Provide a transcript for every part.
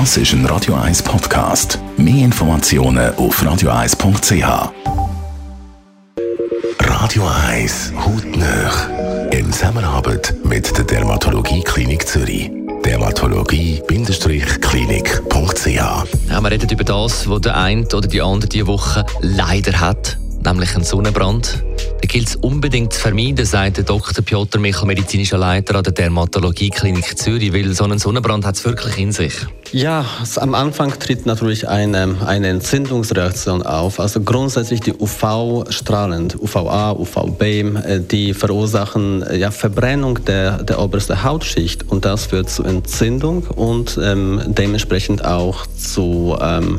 Das ist ein Radio 1 Podcast. Mehr Informationen auf radio1.ch. Radio 1 Hautnöch. In Zusammenarbeit mit der Dermatologie Klinik Zürich. Dermatologie-klinik.ch Ja, wir reden über das, was der eine oder die andere diese Woche leider hat, nämlich einen Sonnenbrand. Den gilt es unbedingt zu vermeiden, sagt der Dr. Piotr Michel, medizinischer Leiter an der Dermatologie Klinik Zürich, weil so einen Sonnenbrand hat es wirklich in sich. Ja, am Anfang tritt natürlich eine, eine Entzündungsreaktion auf. Also grundsätzlich die UV-Strahlen, UVA, UVB, äh, die verursachen äh, ja, Verbrennung der, der obersten Hautschicht und das führt zu Entzündung und ähm, dementsprechend auch zu ähm,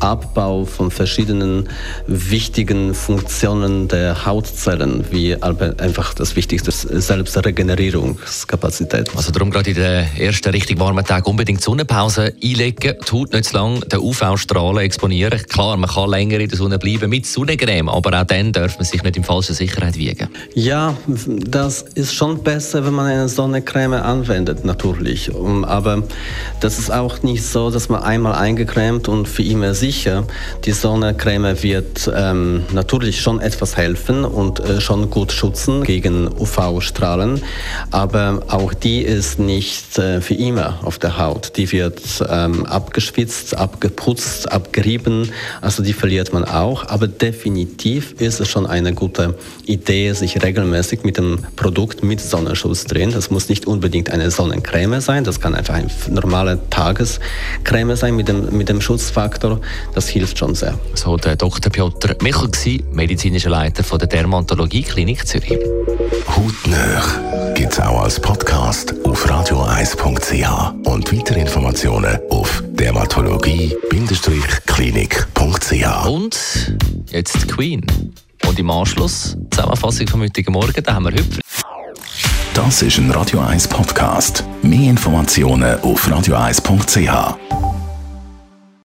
Abbau von verschiedenen wichtigen Funktionen der Hautzellen, wie einfach das Wichtigste Selbstregenerierungskapazität. Also darum gerade in den ersten richtig warmen Tagen unbedingt Sonnenpause einlegen, die Haut nicht zu lange den UV-Strahlen exponieren. Klar, man kann länger in der Sonne bleiben mit Sonnencreme, aber auch dann darf man sich nicht in falscher Sicherheit wiegen. Ja, das ist schon besser, wenn man eine Sonnencreme anwendet, natürlich. Aber das ist auch nicht so, dass man einmal eingecremt und für immer sicher. Die Sonnencreme wird ähm, natürlich schon etwas helfen und äh, schon gut schützen gegen UV-Strahlen, aber auch die ist nicht äh, für immer auf der Haut. Die wird ähm, abgeschwitzt, abgeputzt, abgerieben. Also die verliert man auch. Aber definitiv ist es schon eine gute Idee, sich regelmäßig mit dem Produkt mit Sonnenschutz drehen. Das muss nicht unbedingt eine Sonnencreme sein. Das kann einfach eine normale Tagescreme sein mit dem, mit dem Schutzfaktor. Das hilft schon sehr. So der Dr. Piotr Michel, medizinischer Leiter von der Dermatologie Klinik Zürich. Hautnöch gibt es auch als Podcast radio1.ch und weitere Informationen auf dermatologie-klinik.ch. Und jetzt Queen. Und im Anschluss Zusammenfassung vom heutigen Morgen, da haben wir Hüpfer. Das ist ein Radio 1 Podcast. Mehr Informationen auf radio1.ch.